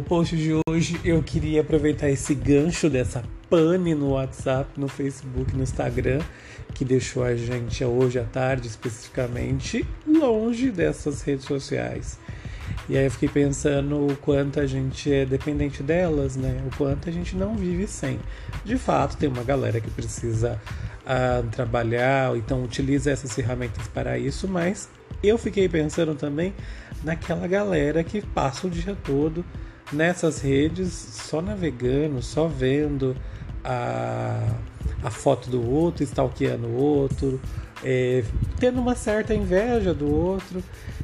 No post de hoje eu queria aproveitar esse gancho dessa pane no WhatsApp, no Facebook, no Instagram, que deixou a gente hoje à tarde especificamente longe dessas redes sociais. E aí eu fiquei pensando o quanto a gente é dependente delas, né? O quanto a gente não vive sem. De fato, tem uma galera que precisa uh, trabalhar, então utiliza essas ferramentas para isso, mas eu fiquei pensando também naquela galera que passa o dia todo nessas redes só navegando, só vendo a, a foto do outro, stalkeando o outro, é, tendo uma certa inveja do outro.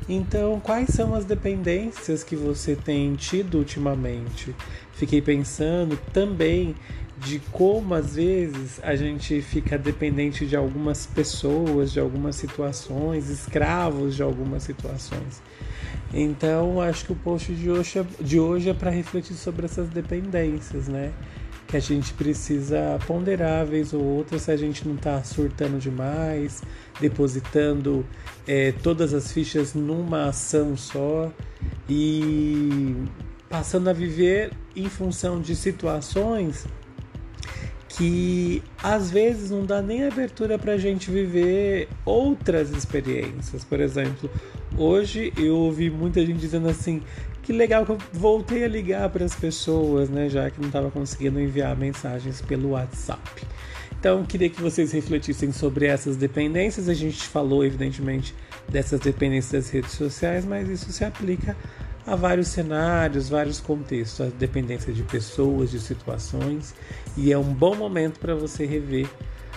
Então, quais são as dependências que você tem tido ultimamente? Fiquei pensando também de como às vezes a gente fica dependente de algumas pessoas, de algumas situações, escravos de algumas situações. Então, acho que o post de hoje é, de hoje é para refletir sobre essas dependências, né? Que a gente precisa ponderar vez ou outra se a gente não está surtando demais, depositando é, todas as fichas numa ação só e passando a viver em função de situações que às vezes não dá nem abertura para a gente viver outras experiências. Por exemplo, hoje eu ouvi muita gente dizendo assim: que legal que eu voltei a ligar para as pessoas, né? Já que não estava conseguindo enviar mensagens pelo WhatsApp. Então, queria que vocês refletissem sobre essas dependências. A gente falou, evidentemente, dessas dependências das redes sociais, mas isso se aplica a vários cenários, vários contextos, a dependência de pessoas, de situações, e é um bom momento para você rever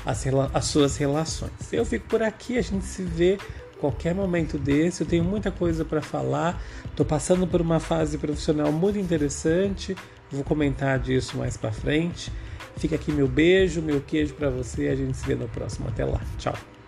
as, as suas relações. Eu fico por aqui, a gente se vê qualquer momento desse. Eu tenho muita coisa para falar. Estou passando por uma fase profissional muito interessante. Vou comentar disso mais para frente. Fica aqui meu beijo, meu queijo para você. A gente se vê no próximo. Até lá. Tchau.